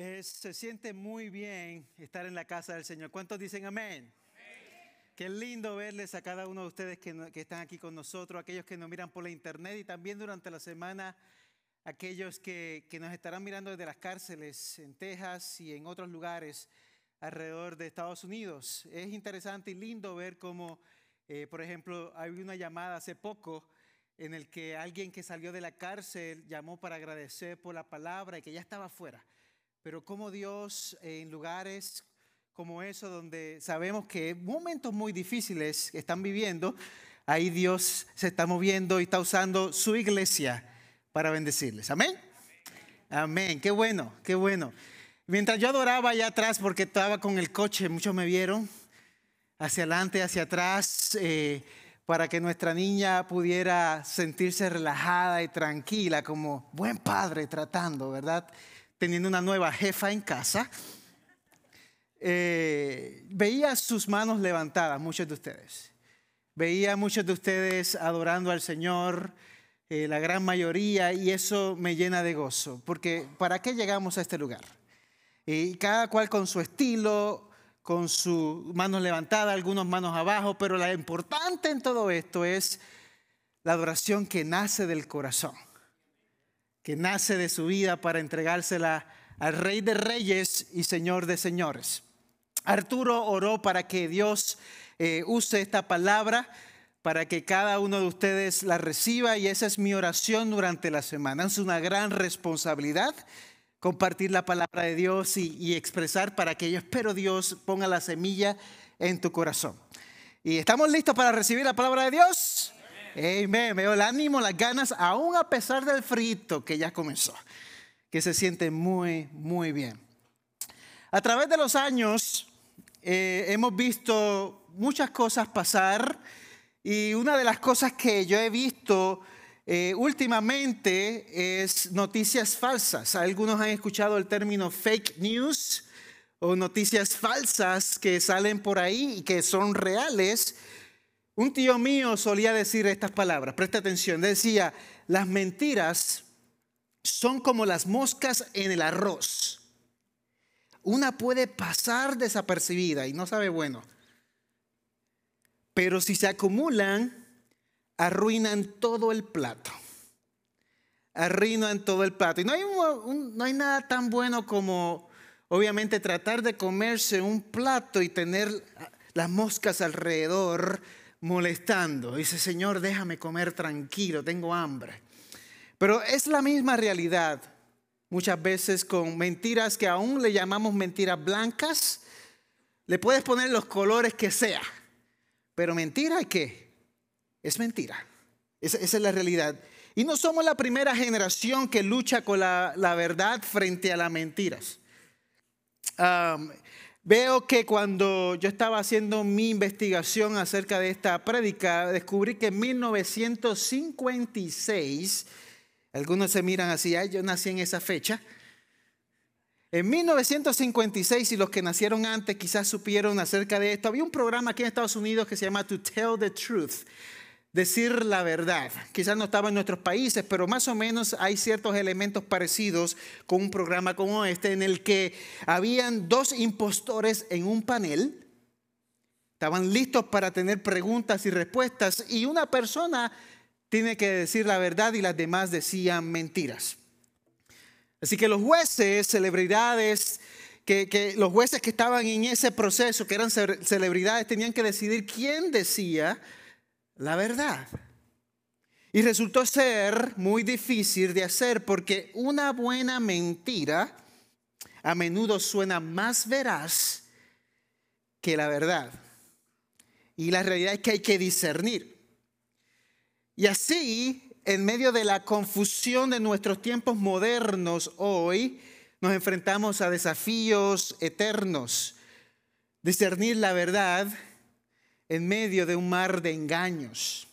Es- se siente muy bien estar en la casa del Señor. ¿Cuántos dicen amén? Qué lindo verles a cada uno de ustedes que, están aquí con nosotros, aquellos que nos miran por la internet y también durante la semana, aquellos que, que nos estarán mirando desde las cárceles en Texas y en otros lugares alrededor de Estados Unidos. Es interesante y lindo ver cómo, eh, por ejemplo, hay una llamada hace poco en el que alguien que salió de la cárcel llamó para agradecer por la palabra y que ya estaba fuera. Pero como Dios en lugares como eso, donde sabemos que momentos muy difíciles están viviendo, ahí Dios se está moviendo y está usando su iglesia para bendecirles. Amén. Amén. Qué bueno, qué bueno. Mientras yo adoraba allá atrás, porque estaba con el coche, muchos me vieron, hacia adelante, hacia atrás, eh, para que nuestra niña pudiera sentirse relajada y tranquila, como buen padre tratando, ¿verdad? Teniendo una nueva jefa en casa. Eh, veía sus manos levantadas, muchos de ustedes. Veía a muchos de ustedes adorando al Señor, eh, la gran mayoría, y eso me llena de gozo, porque ¿para qué llegamos a este lugar? Y cada cual con su estilo, con sus manos levantadas, algunos manos abajo, pero lo importante en todo esto es la adoración que nace del corazón, que nace de su vida para entregársela al Rey de Reyes y Señor de Señores. Arturo oró para que Dios eh, use esta palabra, para que cada uno de ustedes la reciba y esa es mi oración durante la semana. Es una gran responsabilidad compartir la palabra de Dios y, y expresar para que yo espero Dios ponga la semilla en tu corazón. ¿Y estamos listos para recibir la palabra de Dios? Amén. Veo el ánimo, las ganas, aún a pesar del frito que ya comenzó, que se siente muy, muy bien. A través de los años eh, hemos visto muchas cosas pasar y una de las cosas que yo he visto eh, últimamente es noticias falsas. Algunos han escuchado el término fake news o noticias falsas que salen por ahí y que son reales. Un tío mío solía decir estas palabras, presta atención, decía, las mentiras son como las moscas en el arroz. Una puede pasar desapercibida y no sabe bueno, pero si se acumulan, arruinan todo el plato. Arruinan todo el plato. Y no hay, no hay nada tan bueno como, obviamente, tratar de comerse un plato y tener las moscas alrededor molestando. Dice, Señor, déjame comer tranquilo, tengo hambre. Pero es la misma realidad muchas veces con mentiras que aún le llamamos mentiras blancas. Le puedes poner los colores que sea, pero mentira, ¿qué? Es mentira. Esa, es la realidad. Y no somos la primera generación que lucha con la, la verdad frente a las mentiras. Veo que cuando yo estaba haciendo mi investigación acerca de esta prédica, descubrí que en 1956, algunos se miran así, "Ay, yo nací en esa fecha. En 1956, y los que nacieron antes quizás supieron acerca de esto, había un programa aquí en Estados Unidos que se llama To Tell the Truth, decir la verdad. Quizás no estaba en nuestros países, pero más o menos hay ciertos elementos parecidos con un programa como este en el que habían dos impostores en un panel, estaban listos para tener preguntas y respuestas y una persona tiene que decir la verdad y las demás decían mentiras. Así que los jueces, celebridades, que, que los jueces que estaban en ese proceso, que eran ce- celebridades, tenían que decidir quién decía la verdad. Y resultó ser muy difícil de hacer porque una buena mentira a menudo suena más veraz que la verdad. Y la realidad es que hay que discernir. Y así, en medio de la confusión de nuestros tiempos modernos hoy, nos enfrentamos a desafíos eternos. Discernir la verdad en medio de un mar de engaños,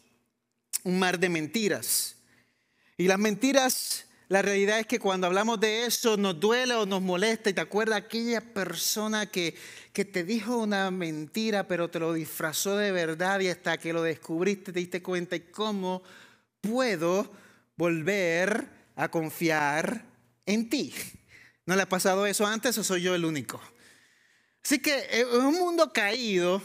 un mar de mentiras. Y las mentiras, la realidad es que cuando hablamos de eso nos duele o nos molesta y te acuerdas aquella persona que, que te dijo una mentira pero te lo disfrazó de verdad y hasta que lo descubriste te diste cuenta y cómo puedo volver a confiar en ti. ¿No le ha pasado eso antes o soy yo el único? Así que eh, en un mundo caído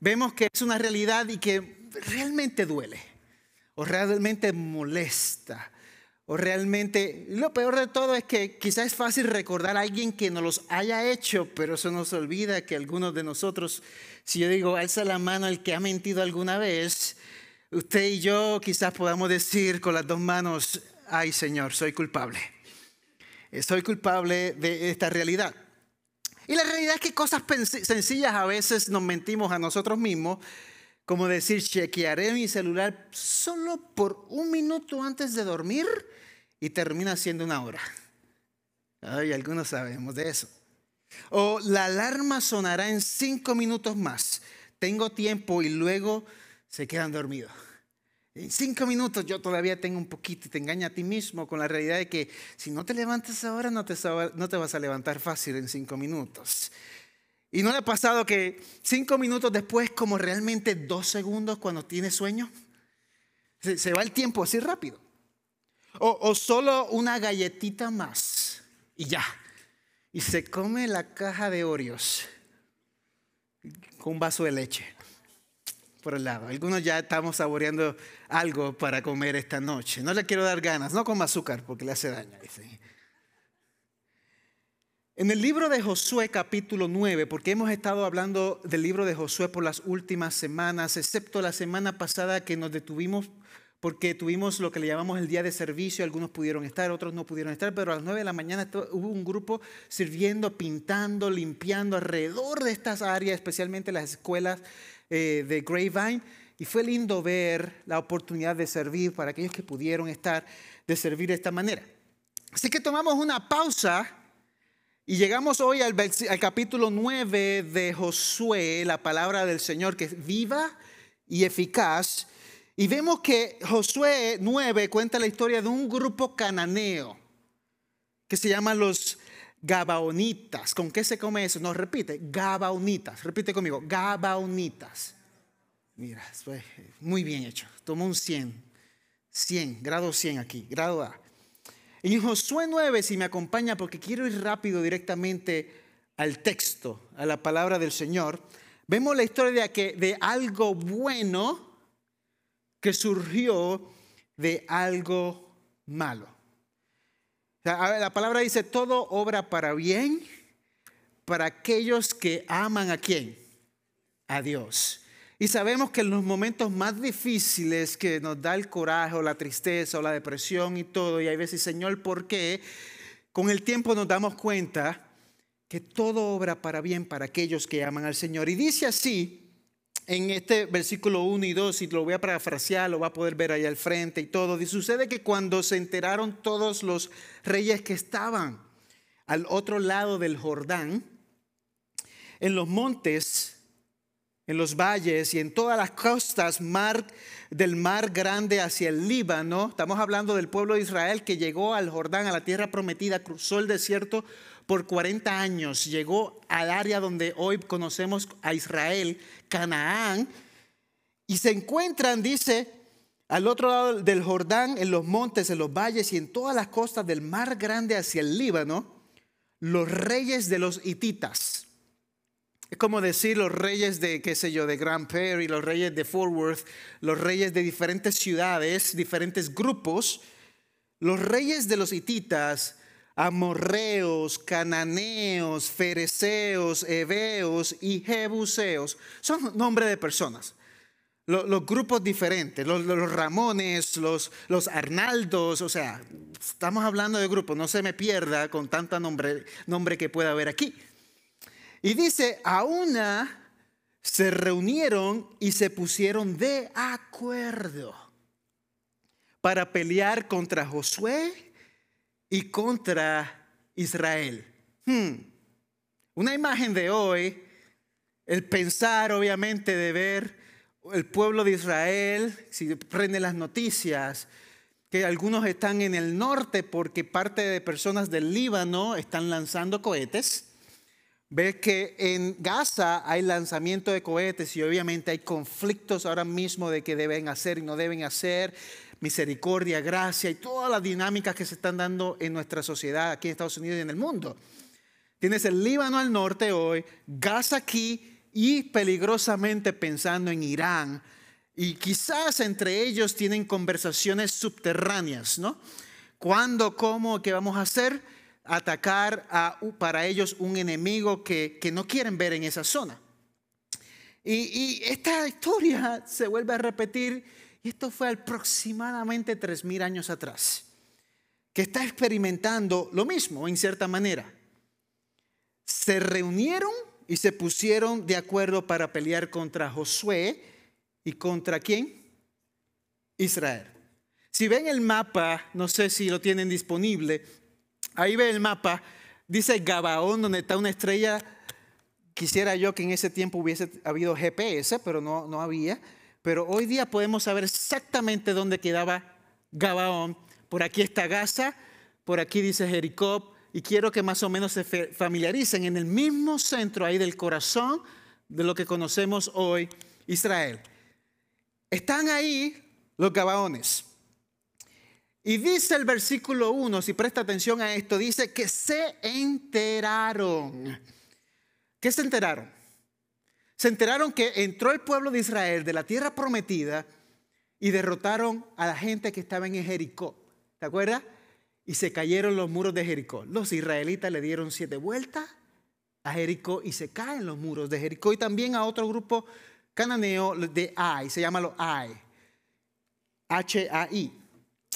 vemos que es una realidad y que realmente duele o realmente molesta o realmente, lo peor de todo es que quizás es fácil recordar a alguien que nos los haya hecho, pero eso nos olvida que algunos de nosotros, si yo digo, alza la mano el que ha mentido alguna vez, usted y yo quizás podamos decir con las dos manos, ay Señor, soy culpable. Soy culpable de esta realidad. Y la realidad es que cosas sencillas a veces nos mentimos a nosotros mismos como decir, chequearé mi celular solo por un minuto antes de dormir y termina siendo una hora. Ay, algunos sabemos de eso. O la alarma sonará en cinco minutos más. Tengo tiempo y luego se quedan dormidos. En cinco minutos yo todavía tengo un poquito y te engaña a ti mismo con la realidad de que si no te levantas ahora no te, vas a levantar fácil en cinco minutos. ¿Y no le ha pasado que cinco minutos después, como realmente dos segundos cuando tiene sueño? Se, va el tiempo así rápido. O, o solo una galletita más y ya. Y se come la caja de Oreos con un vaso de leche Algunos ya estamos saboreando algo para comer esta noche. No le quiero dar ganas, no coma azúcar porque le hace daño. En el libro de Josué capítulo 9, porque hemos estado hablando del libro de Josué por las últimas semanas, excepto la semana pasada que nos detuvimos porque tuvimos lo que le llamamos el día de servicio, algunos pudieron estar, otros no pudieron estar, pero a las 9 de la mañana hubo un grupo sirviendo, pintando, limpiando alrededor de estas áreas, especialmente las escuelas eh, de Grapevine, y fue lindo ver la oportunidad de servir para aquellos que pudieron estar, de servir de esta manera. Así que tomamos una pausa y llegamos hoy al, capítulo 9 de Josué, la palabra del Señor que es viva y eficaz. Y vemos que Josué 9 cuenta la historia de un grupo cananeo que se llama los Gabaonitas. ¿Con qué se come eso? Nos repite, Gabaonitas. Repite conmigo, Gabaonitas. Mira, muy bien hecho. Tomó un 100. 100, grado 100 aquí, grado A. En Josué 9, si me acompaña, porque quiero ir rápido directamente al texto, a la palabra del Señor, vemos la historia de, que, de algo bueno que surgió de algo malo. La palabra dice, todo obra para bien para aquellos que aman a quién? A Dios. Y sabemos que en los momentos más difíciles que nos da el coraje o la tristeza o la depresión y todo, y hay veces, Señor, ¿por qué? Con el tiempo nos damos cuenta que todo obra para bien para aquellos que aman al Señor. Y dice así en este versículo 1 y 2, y lo voy a parafrasear, lo va a poder ver ahí al frente y todo. Y sucede que cuando se enteraron todos los reyes que estaban al otro lado del Jordán, en los montes, en los valles y en todas las costas mar, del mar grande hacia el Líbano. Estamos hablando del pueblo de Israel que llegó al Jordán, a la tierra prometida, cruzó el desierto por 40 años, llegó al área donde hoy conocemos a Israel, Canaán, y se encuentran, dice, al otro lado del Jordán, en los montes, en los valles y en todas las costas del mar grande hacia el Líbano, los reyes de los hititas. Es como decir los reyes de, qué sé yo, de Grand Prairie, los reyes de Fort Worth, los reyes de diferentes ciudades, diferentes grupos, los reyes de los hititas, amorreos, cananeos, fereceos, heveos y jebuseos, son nombres de personas. Los, grupos diferentes, los, Ramones, los, los Arnaldos, o sea, estamos hablando de grupos, no se me pierda con tanta nombre, nombre que pueda haber aquí. Y dice, a una se reunieron y se pusieron de acuerdo para pelear contra Josué y contra Israel. Hmm. Una imagen de hoy, el pensar obviamente de ver el pueblo de Israel, si prende las noticias, que algunos están en el norte porque parte de personas del Líbano están lanzando cohetes Ves que en Gaza hay lanzamiento de cohetes y obviamente hay conflictos ahora mismo de qué deben hacer y no deben hacer. Misericordia, gracia y todas las dinámicas que se están dando en nuestra sociedad aquí en Estados Unidos y en el mundo. Tienes el Líbano al norte hoy, Gaza aquí y peligrosamente pensando en Irán. Y quizás entre ellos tienen conversaciones subterráneas, ¿no? ¿Cuándo, cómo, qué vamos a hacer? Atacar para ellos un enemigo que, no quieren ver en esa zona. Y, esta historia se vuelve a repetir, esto fue aproximadamente 3.000 años atrás, que está experimentando lo mismo en cierta manera. Se reunieron y se pusieron de acuerdo para pelear contra Josué y contra quién? Israel. Si ven el mapa, no sé si lo tienen disponible, ahí ve el mapa, dice Gabaón, donde está una estrella. Quisiera yo que en ese tiempo hubiese habido GPS, pero no, no había. Pero hoy día podemos saber exactamente dónde quedaba Gabaón. Por aquí está Gaza, por aquí dice Jericó, y quiero que más o menos se familiaricen en el mismo centro ahí del corazón de lo que conocemos hoy Israel. Están ahí los Gabaones. Y dice el versículo 1, si presta atención a esto, dice que se enteraron. ¿Qué se enteraron? Se enteraron que entró el pueblo de Israel de la tierra prometida y derrotaron a la gente que estaba en Jericó. ¿Te acuerdas? Y se cayeron los muros de Jericó. Los israelitas le dieron siete vueltas a Jericó y se caen los muros de Jericó y también a otro grupo cananeo de Ai, se llama los Ai. H-A-I.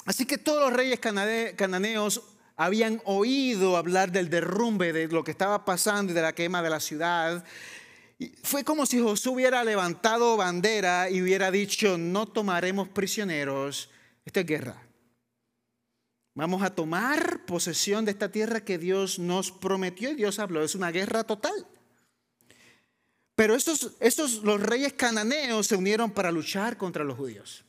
Así que todos los reyes cananeos habían oído hablar del derrumbe, de lo que estaba pasando y de la quema de la ciudad. Fue como si Josué hubiera levantado bandera y hubiera dicho, no tomaremos prisioneros, esta es guerra. Vamos a tomar posesión de esta tierra que Dios nos prometió y Dios habló. Es una guerra total. Pero estos, estos, los reyes cananeos se unieron para luchar contra los judíos.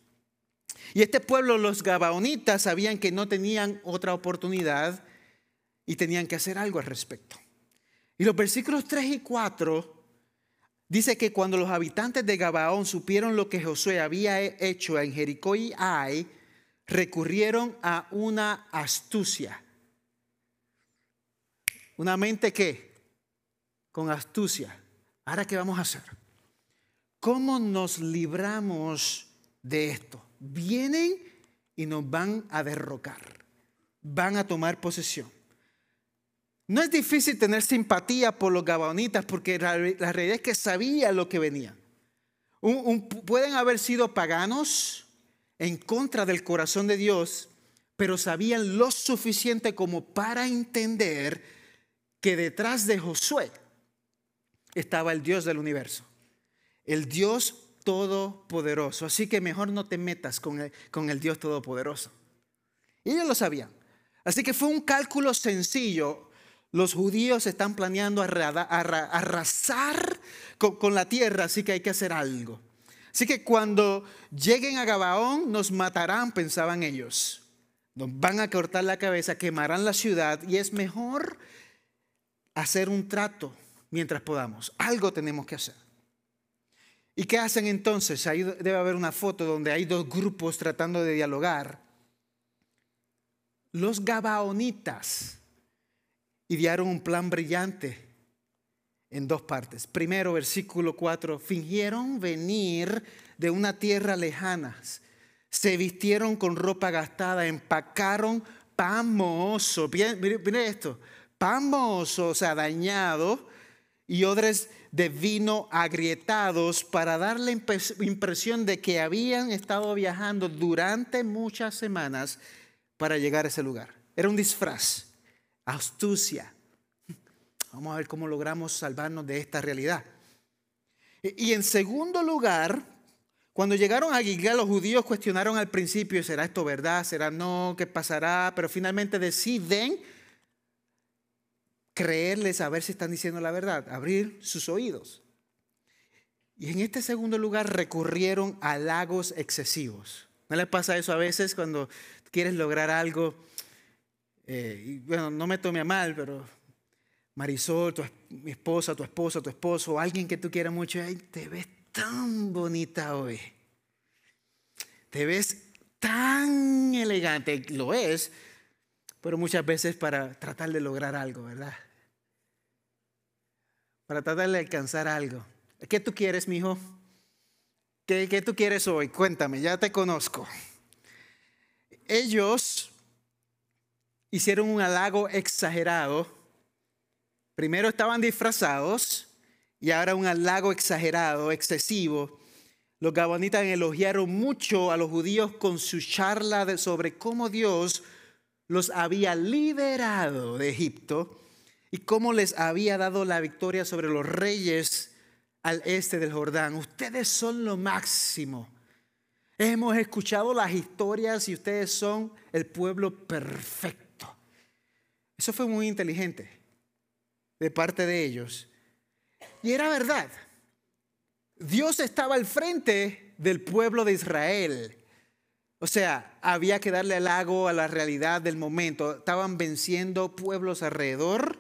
Y este pueblo, los gabaonitas, sabían que no tenían otra oportunidad y tenían que hacer algo al respecto. Y los versículos 3 y 4 dice que cuando los habitantes de Gabaón supieron lo que Josué había hecho en Jericó y Ai, recurrieron a una astucia. Una mente que, con astucia. Ahora, ¿qué vamos a hacer? ¿Cómo nos libramos de esto? vienen y nos van a derrocar, van a tomar posesión. No es difícil tener simpatía por los gabaonitas porque la, realidad es que sabía lo que venía. pueden haber sido paganos en contra del corazón de Dios, pero sabían lo suficiente como para entender que detrás de Josué estaba el Dios del universo, el Dios todopoderoso. Así que mejor no te metas con el, con el Dios todopoderoso. Y ellos lo sabían. Así que fue un cálculo sencillo. Los judíos están planeando arrasar con, la tierra, así que hay que hacer algo. Así que cuando lleguen a Gabaón nos matarán, pensaban ellos. Nos van a cortar la cabeza, quemarán la ciudad y es mejor hacer un trato mientras podamos. Algo tenemos que hacer. ¿Y qué hacen entonces? Ahí debe haber una foto donde hay dos grupos tratando de dialogar. Los gabaonitas idearon un plan brillante en dos partes. Primero, versículo 4, fingieron venir de una tierra lejana, se vistieron con ropa gastada, empacaron pan mohoso, mire, esto, pan mohoso, o sea, dañado, y odres de vino agrietados para dar la impresión de que habían estado viajando durante muchas semanas para llegar a ese lugar. Era un disfraz, astucia. Vamos a ver cómo logramos salvarnos de esta realidad. Y en segundo lugar, cuando llegaron a Gilgal, los judíos cuestionaron al principio, ¿será esto verdad? ¿Será no? ¿Qué pasará? Pero finalmente deciden creerles a ver si están diciendo la verdad, abrir sus oídos. Y en este segundo lugar recurrieron a lagos excesivos. ¿No les pasa eso a veces cuando quieres lograr algo? Eh, bueno, no me tome a mal, pero Marisol, tu, mi esposa, tu esposo, tu esposo, alguien que tú quieras mucho, te ves tan bonita hoy. Te ves tan elegante, lo es, pero muchas veces para tratar de lograr algo, ¿verdad? Para tratar de alcanzar algo. ¿Qué tú quieres, mi hijo? ¿Qué, ¿Qué tú quieres hoy? Cuéntame, ya te conozco. Ellos hicieron un halago exagerado. Primero estaban disfrazados y ahora un halago exagerado, excesivo. Los gabonitas elogiaron mucho a los judíos con su charla sobre cómo Dios los había liberado de Egipto y cómo les había dado la victoria sobre los reyes al este del Jordán. Ustedes son lo máximo. Hemos escuchado las historias y ustedes son el pueblo perfecto. Eso fue muy inteligente de parte de ellos. Y era verdad. Dios estaba al frente del pueblo de Israel. O sea, había que darle el lago a la realidad del momento. Estaban venciendo pueblos alrededor.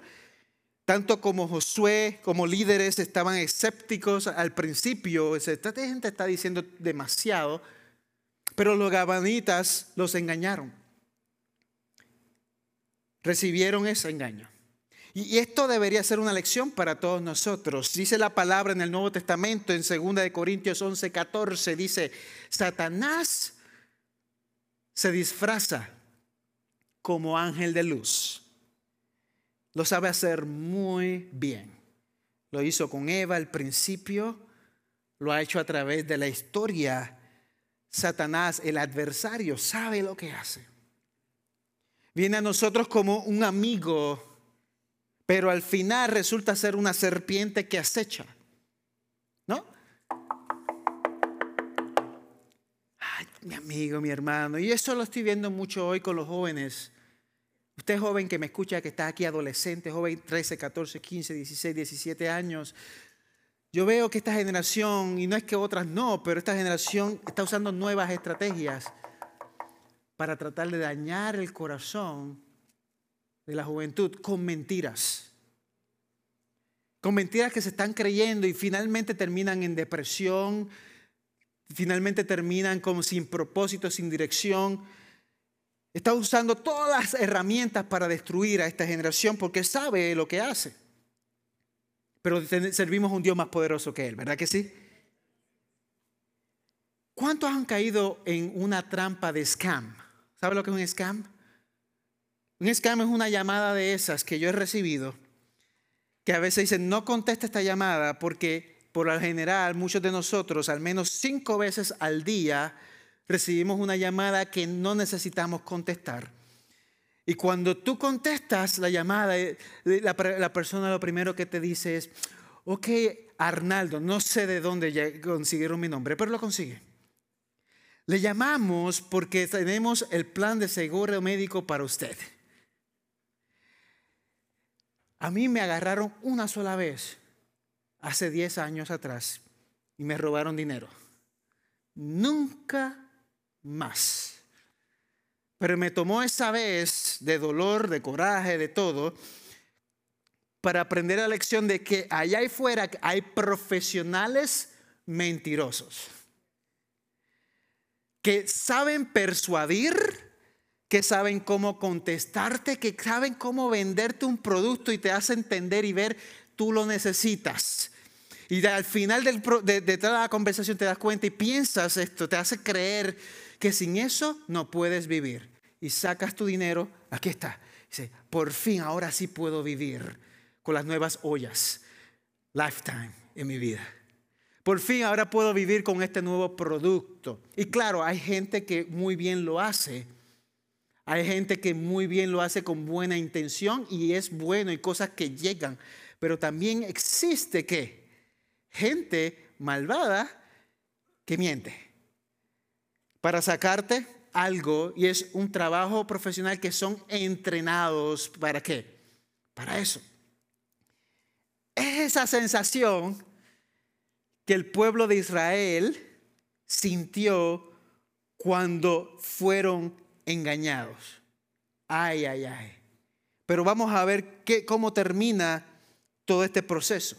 Tanto como Josué, como líderes, estaban escépticos al principio. Esta gente está diciendo demasiado. Pero los gabanitas los engañaron. Recibieron ese engaño. Y esto debería ser una lección para todos nosotros. Dice la palabra en el Nuevo Testamento, en 2 Corintios 11, 14, dice, Satanás se disfraza como ángel de luz. Lo sabe hacer muy bien. Lo hizo con Eva al principio, lo ha hecho a través de la historia Satanás, el adversario, sabe lo que hace. Viene a nosotros como un amigo, pero al final resulta ser una serpiente que acecha. ¿No? Ay, mi amigo, mi hermano. Y eso lo estoy viendo mucho hoy con los jóvenes. Usted joven que me escucha, que está aquí adolescente, joven 13, 14, 15, 16, 17 años, yo veo que esta generación, y no es que otras no, pero esta generación está usando nuevas estrategias para tratar de dañar el corazón de la juventud con mentiras. Con mentiras que se están creyendo y finalmente terminan en depresión, finalmente terminan como sin propósito, sin dirección. Está usando todas las herramientas para destruir a esta generación porque sabe lo que hace. Pero servimos a un Dios más poderoso que Él, ¿verdad que sí? ¿Cuántos han caído en una trampa de scam? ¿Sabe lo que es un scam? Un scam es una llamada de esas que yo he recibido, que a veces dicen, no contesta esta llamada porque por lo general muchos de nosotros, al menos cinco veces al día, recibimos una llamada que no necesitamos contestar. Y cuando tú contestas la llamada, eh, la, la, persona lo primero que te dice es, ok, Arnaldo, no sé de dónde consiguieron mi nombre, pero lo consigue. Le llamamos porque tenemos el plan de seguro médico para usted. A mí me agarraron una sola vez, hace 10 años atrás, y me robaron dinero. Nunca más. Pero me tomó esa vez de dolor, de coraje, de todo, para aprender la lección de que allá afuera hay profesionales mentirosos que saben persuadir, que saben cómo contestarte, que saben cómo venderte un producto y te hace entender y ver tú lo necesitas. Y al final de, de toda la conversación te das cuenta y piensas esto, te hace creer que sin eso no puedes vivir y sacas tu dinero, aquí está. Dice, por fin ahora sí puedo vivir con las nuevas ollas. Lifetime en mi vida. Por fin ahora puedo vivir con este nuevo producto. Y claro, hay gente que muy bien lo hace. Hay gente que muy bien lo hace con buena intención y es bueno y cosas que llegan. Pero también existe que gente malvada que miente para sacarte algo y es un trabajo profesional que son entrenados para qué? Para eso. Es esa sensación que el pueblo de Israel sintió cuando fueron engañados. Ay, ay, ay. Pero vamos a ver qué, cómo termina todo este proceso.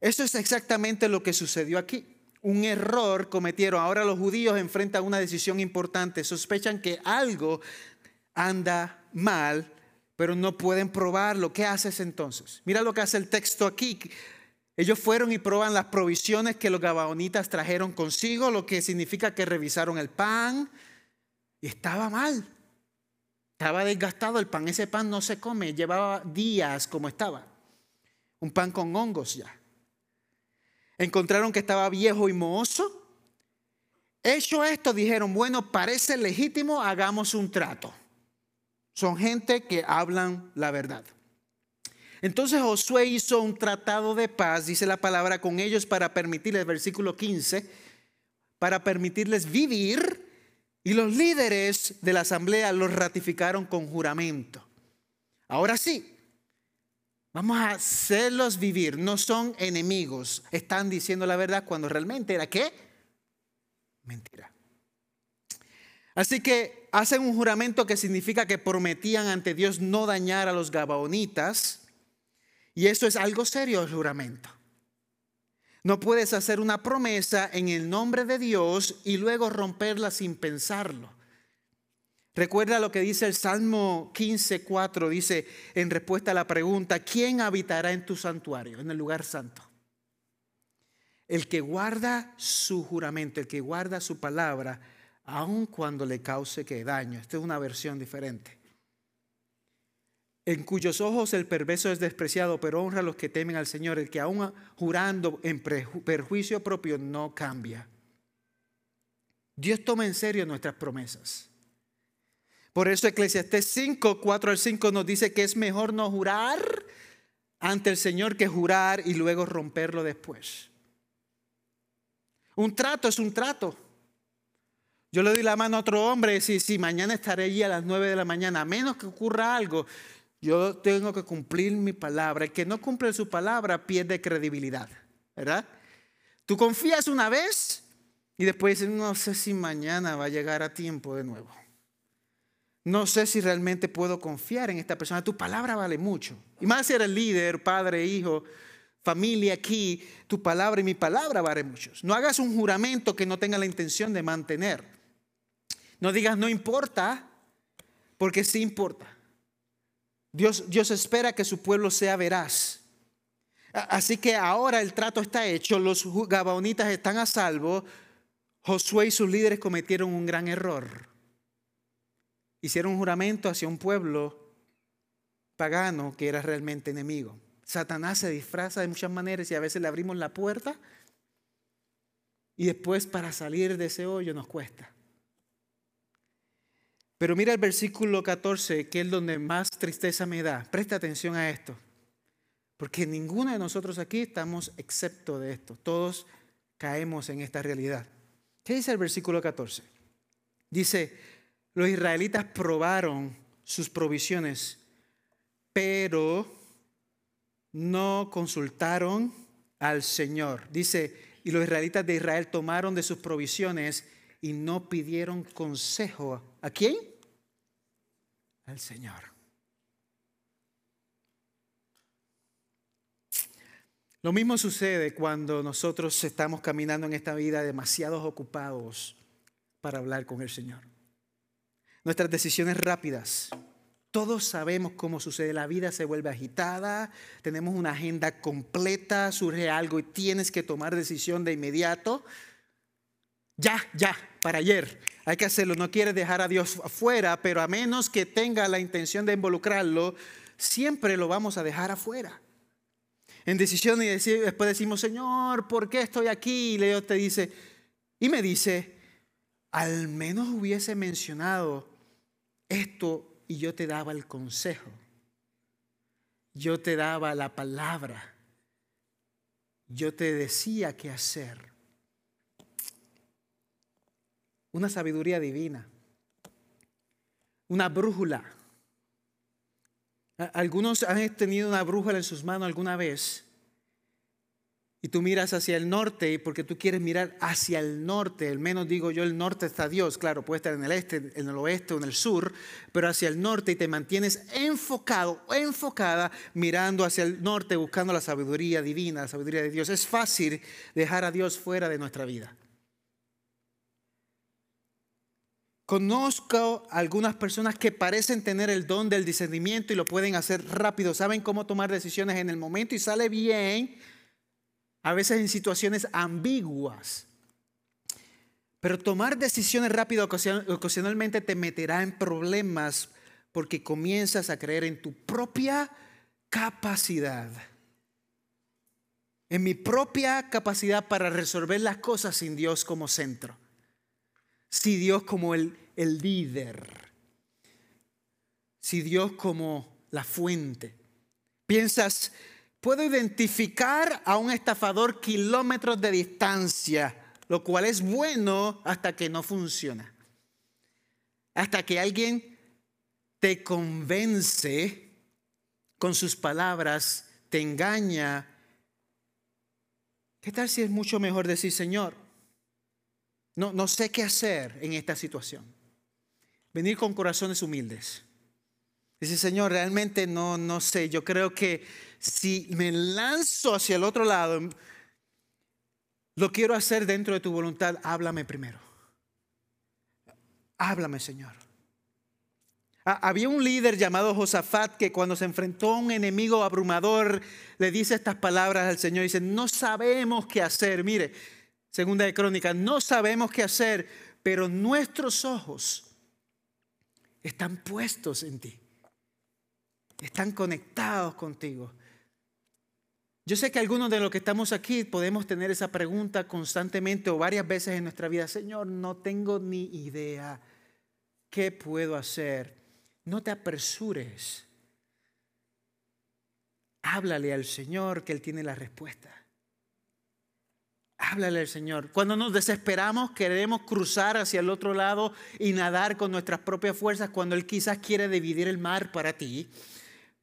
Eso es exactamente lo que sucedió aquí. un error cometieron. Ahora los judíos enfrentan una decisión importante. Sospechan que algo anda mal, pero no pueden probarlo. ¿Qué haces entonces? Mira lo que hace el texto aquí. Ellos fueron y proban las provisiones que los gabaonitas trajeron consigo, lo que significa que revisaron el pan y estaba mal. Estaba desgastado el pan. Ese pan no se come. Llevaba días como estaba. Un pan con hongos ya. Encontraron que estaba viejo y mohoso. Hecho esto, dijeron, bueno, parece legítimo, hagamos un trato. Son gente que hablan la verdad. Entonces Josué hizo un tratado de paz, dice la palabra, con ellos para permitirles, versículo 15, para permitirles vivir y los líderes de la asamblea los ratificaron con juramento. Ahora sí, vamos a hacerlos vivir. No son enemigos. Están diciendo la verdad cuando realmente era qué? Mentira. Así que hacen un juramento que significa que prometían ante Dios no dañar a los gabaonitas. Y eso es algo serio el juramento. No puedes hacer una promesa en el nombre de Dios y luego romperla sin pensarlo. Recuerda lo que dice el Salmo 15:4, dice en respuesta a la pregunta, ¿quién habitará en tu santuario, en el lugar santo? El que guarda su juramento, el que guarda su palabra, aun cuando le cause que daño. Esta es una versión diferente en cuyos ojos el perverso es despreciado, pero honra a los que temen al Señor, el que aún jurando en perjuicio propio no cambia. Dios toma en serio nuestras promesas. Por eso Eclesiastés 5, 4 al 5 nos dice que es mejor no jurar ante el Señor que jurar y luego romperlo después. Un trato es un trato. Yo le doy la mano a otro hombre y si, si mañana estaré allí a las 9 de la mañana, a menos que ocurra algo, yo tengo que cumplir mi palabra. El que no cumple su palabra pierde credibilidad, ¿verdad? Tú confías una vez y después dices, no sé si mañana va a llegar a tiempo de nuevo. No sé si realmente puedo confiar en esta persona. Tu palabra vale mucho. Y más si eres líder, padre, hijo, familia aquí, tu palabra y mi palabra vale mucho. No hagas un juramento que no tenga la intención de mantener. No digas no importa, porque sí importa. Dios, espera que su pueblo sea veraz. Así que ahora el trato está hecho, los gabaonitas están a salvo. Josué y sus líderes cometieron un gran error. Hicieron un juramento hacia un pueblo pagano que era realmente enemigo. Satanás se disfraza de muchas maneras y a veces le abrimos la puerta y después para salir de ese hoyo nos cuesta. Pero mira el versículo 14, que es donde más tristeza me da. Presta atención a esto. Porque ninguno de nosotros aquí estamos excepto de esto. Todos caemos en esta realidad. ¿Qué dice el versículo 14? Dice, los israelitas probaron sus provisiones, pero no consultaron al Señor. Dice, y los israelitas de Israel tomaron de sus provisiones y no pidieron consejo. ¿A quién? Al Señor. Lo mismo sucede cuando nosotros estamos caminando en esta vida demasiados ocupados para hablar con el Señor. Nuestras decisiones rápidas. Todos sabemos cómo sucede. La vida se vuelve agitada, tenemos una agenda completa, surge algo y tienes que tomar decisión de inmediato. Ya, ya, para ayer. Hay que hacerlo. No quiere dejar a Dios afuera, pero a menos que tenga la intención de involucrarlo, siempre lo vamos a dejar afuera. En decisión y después decimos, Señor, ¿por qué estoy aquí? Y Leo te dice, y me dice, al menos hubiese mencionado esto y yo te daba el consejo. Yo te daba la palabra. Yo te decía qué hacer una sabiduría divina, una brújula. Algunos han tenido una brújula en sus manos alguna vez y tú miras hacia el norte porque tú quieres mirar hacia el norte, al menos digo yo, el norte está Dios, claro, puede estar en el este, en el oeste o en el sur, pero hacia el norte y te mantienes enfocado, enfocada, mirando hacia el norte, buscando la sabiduría divina, la sabiduría de Dios. Es fácil dejar a Dios fuera de nuestra vida. Conozco algunas personas que parecen tener el don del discernimiento y lo pueden hacer rápido, saben cómo tomar decisiones en el momento y sale bien, a veces en situaciones ambiguas. Pero tomar decisiones rápido ocasionalmente te meterá en problemas porque comienzas a creer en tu propia capacidad. En mi propia capacidad para resolver las cosas sin Dios como centro. Si Dios como el, el líder. Si Dios como la fuente. Piensas, puedo identificar a un estafador kilómetros de distancia, lo cual es bueno hasta que no funciona. Hasta que alguien te convence con sus palabras, te engaña. ¿Qué tal si es mucho mejor decir, Señor, no, no sé qué hacer en esta situación? Venir con corazones humildes. Dice, Señor, realmente no, no sé, yo creo que si me lanzo hacia el otro lado, lo quiero hacer dentro de tu voluntad, háblame primero. Háblame, Señor. Había un líder llamado Josafat que cuando se enfrentó a un enemigo abrumador le dice estas palabras al Señor. Dice, no sabemos qué hacer. Mire, segunda de crónica, no sabemos qué hacer, pero nuestros ojos están puestos en ti. Están conectados contigo. Yo sé que algunos de los que estamos aquí podemos tener esa pregunta constantemente o varias veces en nuestra vida. Señor, no tengo ni idea qué puedo hacer. No te apresures. Háblale al Señor que Él tiene la respuesta. Háblale al Señor. Cuando nos desesperamos, queremos cruzar hacia el otro lado y nadar con nuestras propias fuerzas cuando Él quizás quiere dividir el mar para ti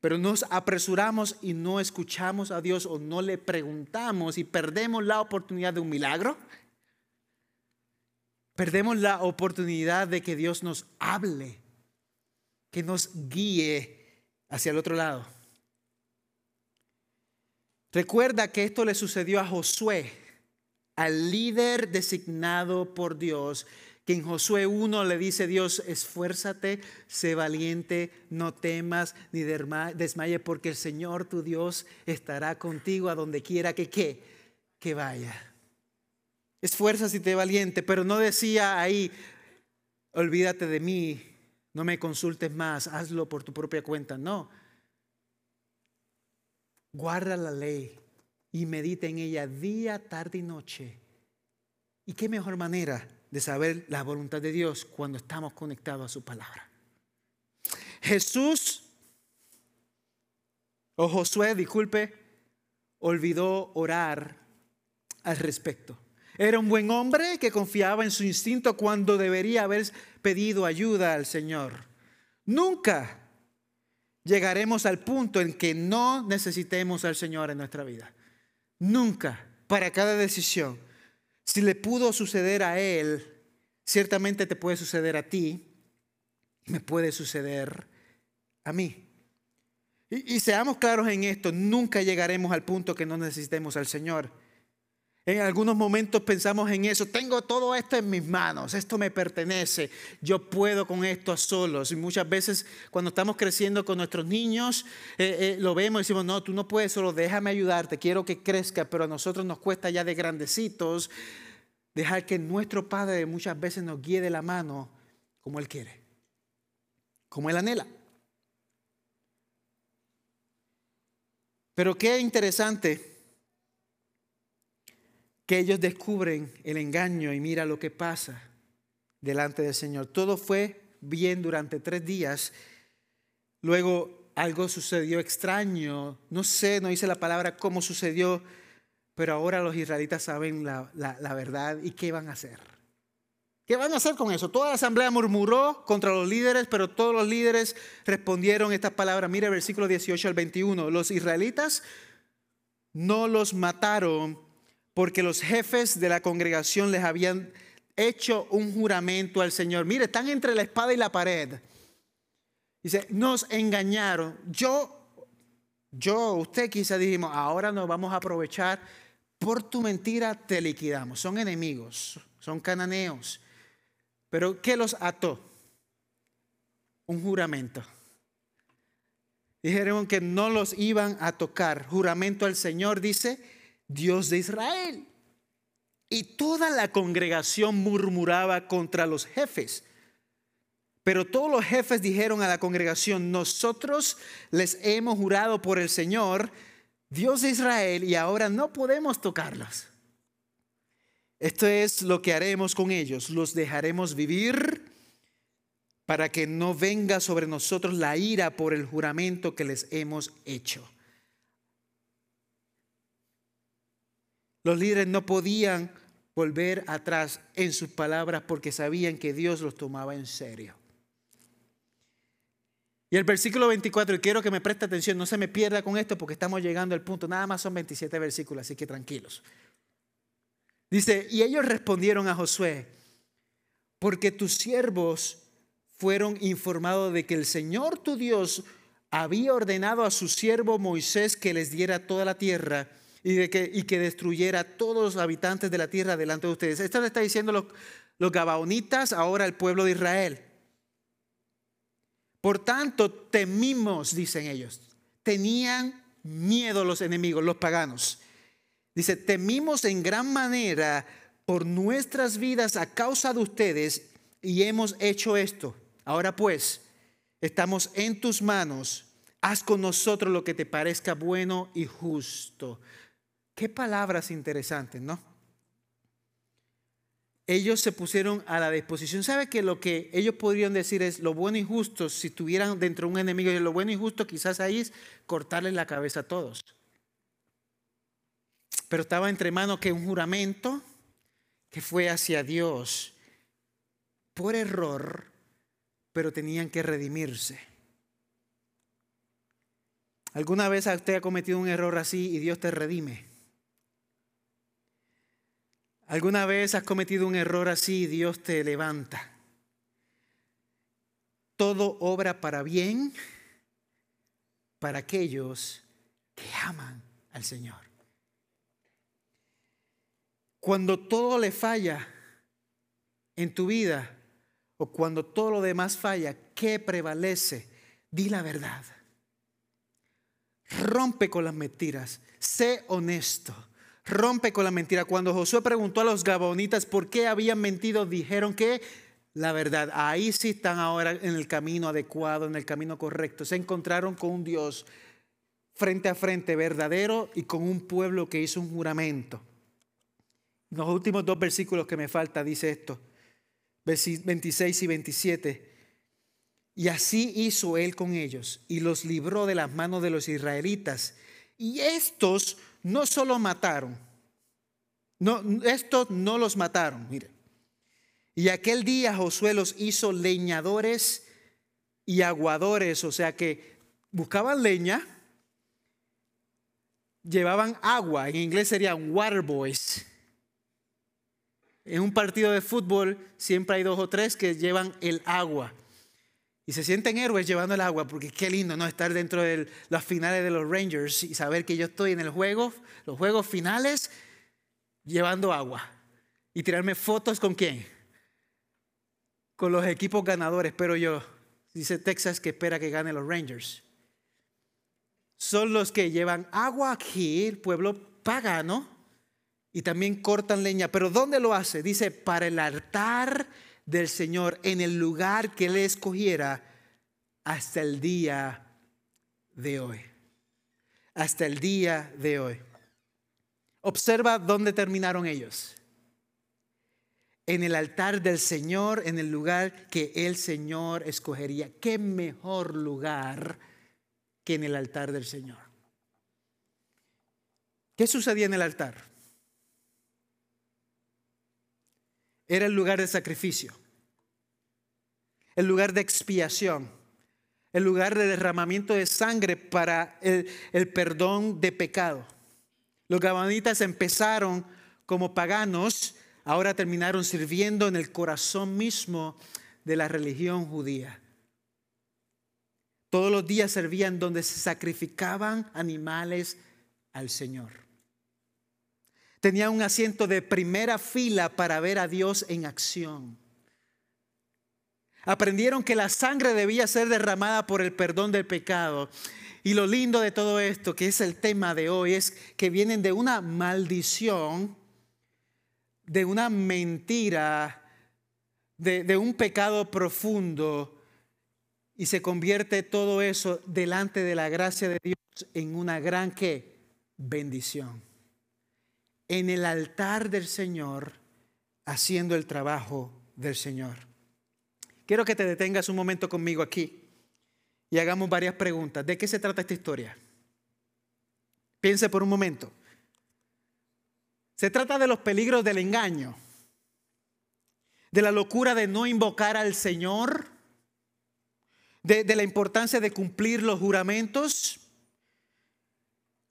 pero nos apresuramos y no escuchamos a Dios o no le preguntamos y perdemos la oportunidad de un milagro. Perdemos la oportunidad de que Dios nos hable, que nos guíe hacia el otro lado. Recuerda que esto le sucedió a Josué, al líder designado por Dios que en Josué 1 le dice Dios, esfuérzate, sé valiente, no temas ni desmaye, porque el Señor tu Dios estará contigo a donde quiera que, que, que vaya. Esfuérzate y te valiente, pero no decía ahí, olvídate de mí, no me consultes más, hazlo por tu propia cuenta. No. Guarda la ley y medita en ella día, tarde y noche. ¿Y qué mejor manera de saber la voluntad de Dios cuando estamos conectados a su palabra. Jesús, o Josué, disculpe, olvidó orar al respecto. Era un buen hombre que confiaba en su instinto cuando debería haber pedido ayuda al Señor. Nunca llegaremos al punto en que no necesitemos al Señor en nuestra vida. Nunca, para cada decisión. Si le pudo suceder a él, ciertamente te puede suceder a ti, me puede suceder a mí. Y, seamos claros en esto, nunca llegaremos al punto que no necesitemos al Señor. En algunos momentos pensamos en eso, tengo todo esto en mis manos, esto me pertenece, yo puedo con esto a solos. Y muchas veces cuando estamos creciendo con nuestros niños, eh, eh, lo vemos y decimos, no, tú no puedes solo, déjame ayudarte, quiero que crezca, pero a nosotros nos cuesta ya de grandecitos dejar que nuestro Padre muchas veces nos guíe de la mano como Él quiere, como Él anhela. Pero qué interesante que ellos descubren el engaño y mira lo que pasa delante del Señor. Todo fue bien durante tres días. Luego algo sucedió extraño. No sé, no dice la palabra cómo sucedió, pero ahora los israelitas saben la, la, verdad y qué van a hacer. ¿Qué van a hacer con eso? Toda la asamblea murmuró contra los líderes, pero todos los líderes respondieron estas palabras. Mira versículo 18 al 21. Los israelitas no los mataron porque los jefes de la congregación les habían hecho un juramento al Señor. Mire, están entre la espada y la pared. Dice, nos engañaron. Yo, yo, usted quizá dijimos, ahora nos vamos a aprovechar. Por tu mentira te liquidamos. Son enemigos, son cananeos. Pero ¿qué los ató? Un juramento. Dijeron que no los iban a tocar. Juramento al Señor, dice Dios de Israel. Y toda la congregación murmuraba contra los jefes. Pero todos los jefes dijeron a la congregación, nosotros les hemos jurado por el Señor, Dios de Israel, y ahora no podemos tocarlos. Esto es lo que haremos con ellos. Los dejaremos vivir para que no venga sobre nosotros la ira por el juramento que les hemos hecho. Los líderes no podían volver atrás en sus palabras porque sabían que Dios los tomaba en serio. Y el versículo 24, y quiero que me preste atención, no se me pierda con esto porque estamos llegando al punto, nada más son 27 versículos, así que tranquilos. Dice, y ellos respondieron a Josué, porque tus siervos fueron informados de que el Señor tu Dios había ordenado a su siervo Moisés que les diera toda la tierra y, de que, y que destruyera a todos los habitantes de la tierra delante de ustedes. Esto le está diciendo los, los Gabaonitas, ahora el pueblo de Israel. Por tanto, temimos, dicen ellos. Tenían miedo los enemigos, los paganos. Dice, temimos en gran manera por nuestras vidas a causa de ustedes y hemos hecho esto. Ahora pues, estamos en tus manos. Haz con nosotros lo que te parezca bueno y justo. Qué palabras interesantes, ¿no? Ellos se pusieron a la disposición. ¿Sabe que lo que ellos podrían decir es lo bueno y justo si estuvieran dentro de un enemigo? Y lo bueno y justo quizás ahí es cortarle la cabeza a todos. Pero estaba entre manos que un juramento que fue hacia Dios por error, pero tenían que redimirse. ¿Alguna vez usted ha cometido un error así y Dios te redime? ¿Alguna vez has cometido un error así y Dios te levanta? Todo obra para bien para aquellos que aman al Señor. Cuando todo le falla en tu vida o cuando todo lo demás falla, ¿qué prevalece? Di la verdad. Rompe con las mentiras. Sé honesto rompe con la mentira. Cuando Josué preguntó a los gabonitas por qué habían mentido, dijeron que la verdad, ahí sí están ahora en el camino adecuado, en el camino correcto. Se encontraron con un Dios frente a frente, verdadero, y con un pueblo que hizo un juramento. Los últimos dos versículos que me falta dice esto, 26 y 27. Y así hizo él con ellos y los libró de las manos de los israelitas. Y estos no solo mataron, no, estos no los mataron, mire. Y aquel día Josué los hizo leñadores y aguadores, o sea que buscaban leña, llevaban agua, en inglés serían water boys. En un partido de fútbol siempre hay dos o tres que llevan el agua. Y se sienten héroes llevando el agua, porque qué lindo, ¿no? Estar dentro de las finales de los Rangers y saber que yo estoy en el juego, los juegos finales, llevando agua. Y tirarme fotos con quién? Con los equipos ganadores, pero yo. Dice Texas que espera que gane los Rangers. Son los que llevan agua aquí, el pueblo pagano, y también cortan leña. Pero ¿dónde lo hace? Dice, para el altar del Señor en el lugar que Él escogiera hasta el día de hoy. Hasta el día de hoy. Observa dónde terminaron ellos. En el altar del Señor, en el lugar que el Señor escogería. ¿Qué mejor lugar que en el altar del Señor? ¿Qué sucedía en el altar? Era el lugar de sacrificio, el lugar de expiación, el lugar de derramamiento de sangre para el, perdón de pecado. Los gabanitas empezaron como paganos, ahora terminaron sirviendo en el corazón mismo de la religión judía. Todos los días servían donde se sacrificaban animales al Señor. Tenían un asiento de primera fila para ver a Dios en acción. Aprendieron que la sangre debía ser derramada por el perdón del pecado. Y lo lindo de todo esto, que es el tema de hoy, es que vienen de una maldición, de una mentira, de, de un pecado profundo y se convierte todo eso delante de la gracia de Dios en una gran ¿qué? bendición. En el altar del Señor, haciendo el trabajo del Señor. Quiero que te detengas un momento conmigo aquí y hagamos varias preguntas. ¿De qué se trata esta historia? Piense por un momento. Se trata de los peligros del engaño, de la locura de no invocar al Señor de, la importancia de cumplir los juramentos?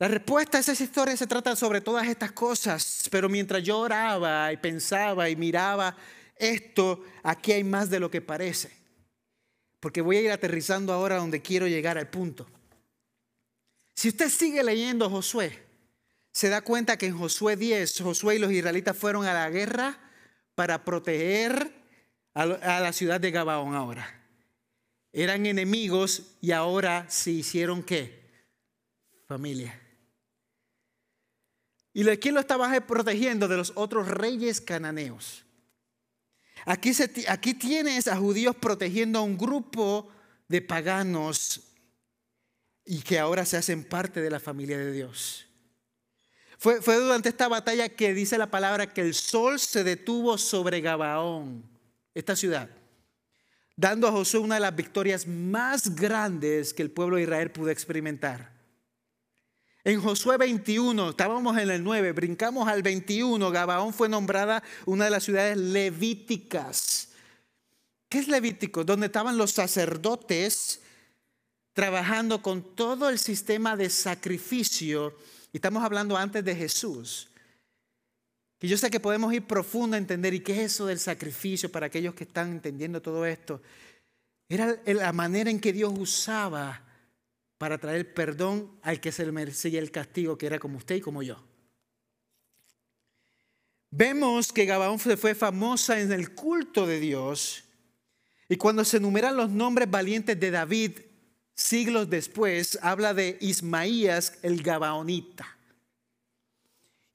La respuesta a esa historia se trata sobre todas estas cosas, pero mientras yo oraba y pensaba y miraba esto, aquí hay más de lo que parece. Porque voy a ir aterrizando ahora donde quiero llegar al punto. Si usted sigue leyendo Josué, se da cuenta que en Josué 10, Josué y los israelitas fueron a la guerra para proteger a la ciudad de Gabaón ahora eran enemigos y ahora se hicieron qué? Familia. ¿Y de quién lo estaba protegiendo? De los otros reyes cananeos. Aquí, aquí tienes a judíos protegiendo a un grupo de paganos y que ahora se hacen parte de la familia de Dios. Fue, fue durante esta batalla que dice la palabra que el sol se detuvo sobre Gabaón, esta ciudad dando a Josué una de las victorias más grandes que el pueblo de Israel pudo experimentar. En Josué 21, estábamos en el 9, brincamos al 21, Gabaón fue nombrada una de las ciudades levíticas. ¿Qué es levítico? Donde estaban los sacerdotes trabajando con todo el sistema de sacrificio. Y estamos hablando antes de Jesús. Y yo sé que podemos ir profundo a entender, ¿y qué es eso del sacrificio para aquellos que están entendiendo todo esto? Era la manera en que Dios usaba para traer perdón al que se le merecía el castigo, que era como usted y como yo. Vemos que Gabaón fue famosa en el culto de Dios. Y cuando se enumeran los nombres valientes de David, siglos después, habla de Ismaías el Gabaonita.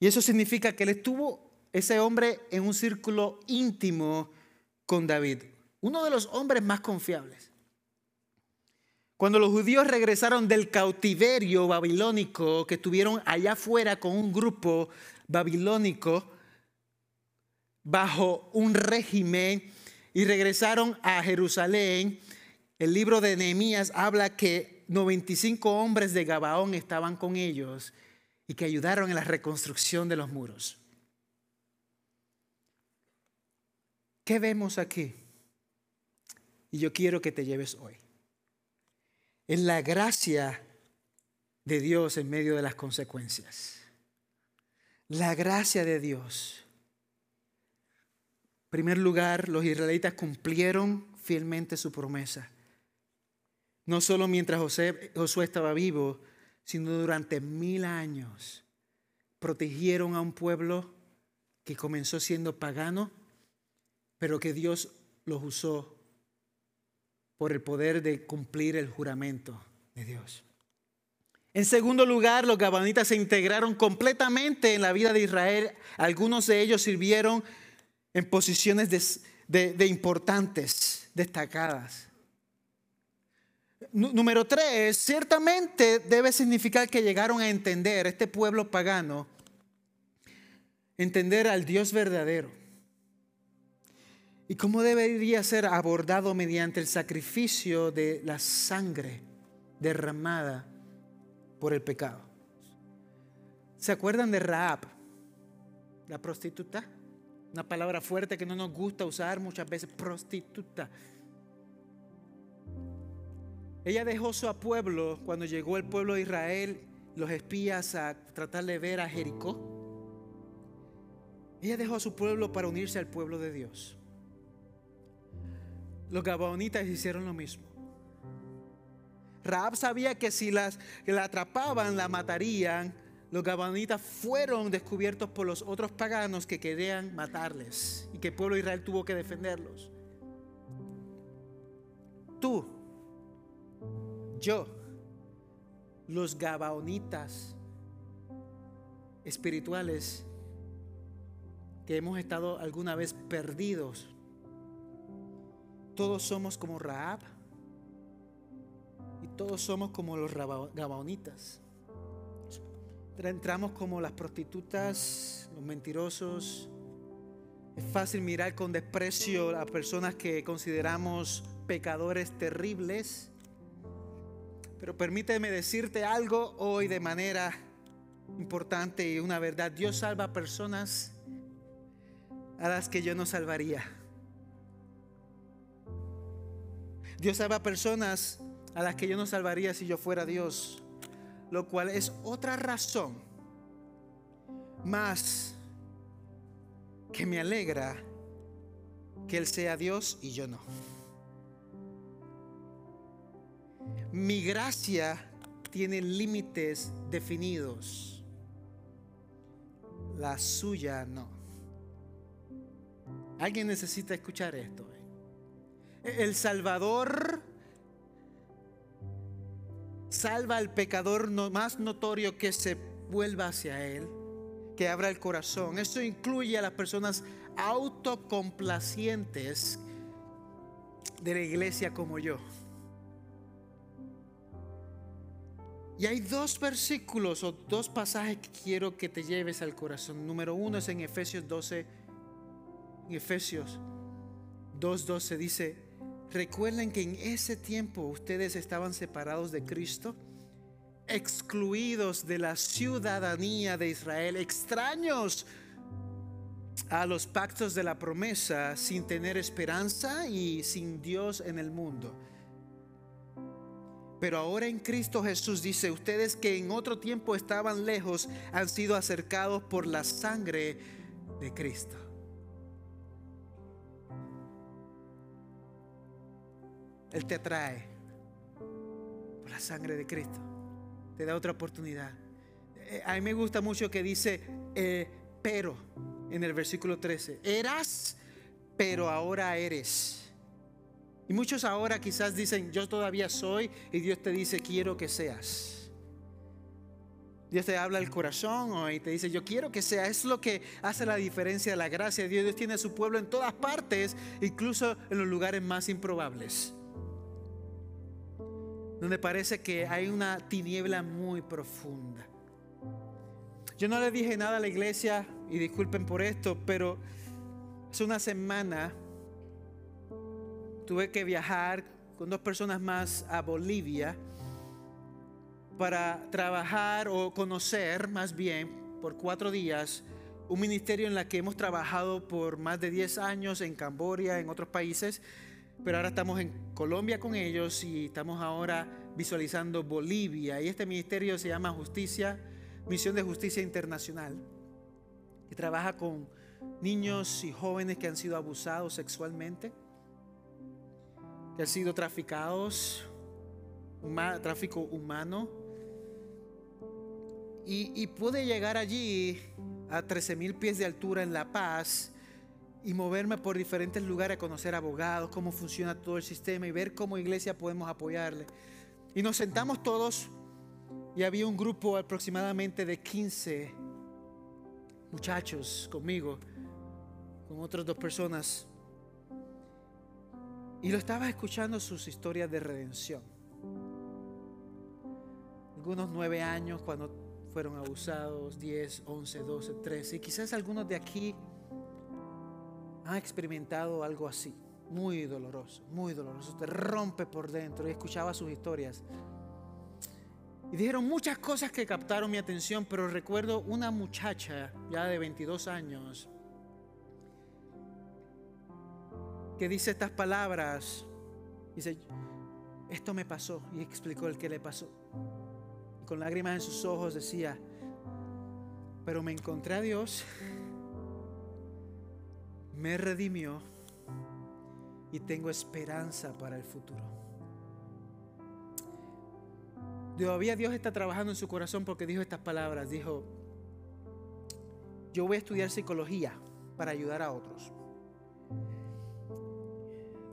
Y eso significa que él estuvo, ese hombre, en un círculo íntimo con David, uno de los hombres más confiables. Cuando los judíos regresaron del cautiverio babilónico, que estuvieron allá afuera con un grupo babilónico bajo un régimen y regresaron a Jerusalén, el libro de Nehemías habla que 95 hombres de Gabaón estaban con ellos y que ayudaron en la reconstrucción de los muros. ¿Qué vemos aquí? Y yo quiero que te lleves hoy. Es la gracia de Dios en medio de las consecuencias. La gracia de Dios. En primer lugar, los israelitas cumplieron fielmente su promesa. No solo mientras José, Josué estaba vivo, sino durante mil años protegieron a un pueblo que comenzó siendo pagano, pero que Dios los usó por el poder de cumplir el juramento de Dios. En segundo lugar, los gabanitas se integraron completamente en la vida de Israel. Algunos de ellos sirvieron en posiciones de, de importantes, destacadas. Número tres, ciertamente debe significar que llegaron a entender, este pueblo pagano, entender al Dios verdadero. Y cómo debería ser abordado mediante el sacrificio de la sangre derramada por el pecado. ¿Se acuerdan de Raab, la prostituta? Una palabra fuerte que no nos gusta usar muchas veces, prostituta. Ella dejó su pueblo cuando llegó el pueblo de Israel, los espías a tratar de ver a Jericó. Ella dejó a su pueblo para unirse al pueblo de Dios. Los gabaonitas hicieron lo mismo. Raab sabía que si las, la atrapaban, la matarían. Los gabaonitas fueron descubiertos por los otros paganos que querían matarles y que el pueblo de Israel tuvo que defenderlos. Tú, yo, los gabaonitas espirituales que hemos estado alguna vez perdidos. Todos somos como Raab y todos somos como los gabaonitas. Entramos como las prostitutas, los mentirosos. Es fácil mirar con desprecio a personas que consideramos pecadores terribles. Pero permíteme decirte algo hoy de manera importante y una verdad. Dios salva a personas a las que yo no salvaría. Dios salva personas a las que yo no salvaría si yo fuera Dios. Lo cual es otra razón más que me alegra que Él sea Dios y yo no. Mi gracia tiene límites definidos. La suya no. Alguien necesita escuchar esto. El Salvador salva al pecador más notorio que se vuelva hacia Él, que abra el corazón. Eso incluye a las personas autocomplacientes de la iglesia como yo. Y hay dos versículos o dos pasajes que quiero que te lleves al corazón. Número uno es en Efesios 12. En Efesios 2.12 dice, recuerden que en ese tiempo ustedes estaban separados de Cristo, excluidos de la ciudadanía de Israel, extraños a los pactos de la promesa, sin tener esperanza y sin Dios en el mundo. Pero ahora en Cristo Jesús dice, ustedes que en otro tiempo estaban lejos han sido acercados por la sangre de Cristo. Él te atrae por la sangre de Cristo. Te da otra oportunidad. Eh, a mí me gusta mucho que dice, eh, pero, en el versículo 13, eras, pero ahora eres. Y muchos ahora quizás dicen, yo todavía soy, y Dios te dice, quiero que seas. Dios te habla el corazón y te dice, yo quiero que sea. Es lo que hace la diferencia de la gracia Dios. Dios tiene a su pueblo en todas partes, incluso en los lugares más improbables. Donde parece que hay una tiniebla muy profunda. Yo no le dije nada a la iglesia, y disculpen por esto, pero hace una semana tuve que viajar con dos personas más a Bolivia para trabajar o conocer más bien por cuatro días un ministerio en la que hemos trabajado por más de 10 años en Camboya, en otros países, pero ahora estamos en Colombia con ellos y estamos ahora visualizando Bolivia. Y este ministerio se llama Justicia, Misión de Justicia Internacional, y trabaja con niños y jóvenes que han sido abusados sexualmente que han sido traficados, tráfico humano. Y, pude llegar allí a 13 mil pies de altura en La Paz y moverme por diferentes lugares a conocer abogados, cómo funciona todo el sistema y ver cómo iglesia podemos apoyarle. Y nos sentamos todos y había un grupo aproximadamente de 15 muchachos conmigo, con otras dos personas. Y lo estaba escuchando sus historias de redención. Algunos nueve años cuando fueron abusados, diez, once, doce, trece. Y quizás algunos de aquí han experimentado algo así. Muy doloroso, muy doloroso. Te rompe por dentro. Y escuchaba sus historias. Y dijeron muchas cosas que captaron mi atención, pero recuerdo una muchacha ya de 22 años que dice estas palabras. Dice, esto me pasó. Y explicó el que le pasó. con lágrimas en sus ojos decía, pero me encontré a Dios me redimió y tengo esperanza para el futuro. Todavía Dios está trabajando en su corazón porque dijo estas palabras. Dijo, yo voy a estudiar psicología para ayudar a otros.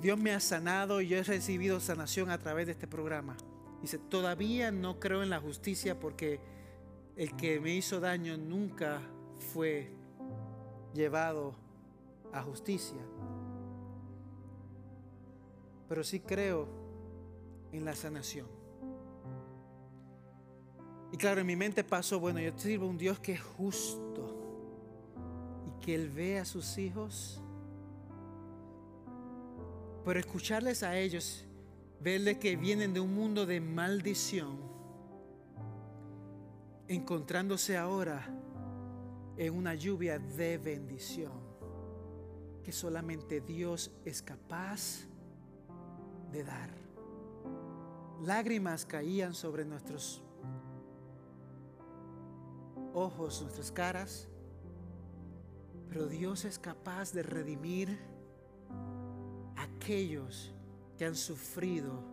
Dios me ha sanado y yo he recibido sanación a través de este programa. Dice, todavía no creo en la justicia porque el que me hizo daño nunca fue llevado a justicia. Pero sí creo en la sanación. Y claro, en mi mente pasó, bueno, yo sirvo a un Dios que es justo y que Él ve a sus hijos. Pero escucharles a ellos, verles que vienen de un mundo de maldición, encontrándose ahora en una lluvia de bendición que solamente Dios es capaz de dar. Lágrimas caían sobre nuestros ojos, nuestras caras, pero Dios es capaz de redimir aquellos que han sufrido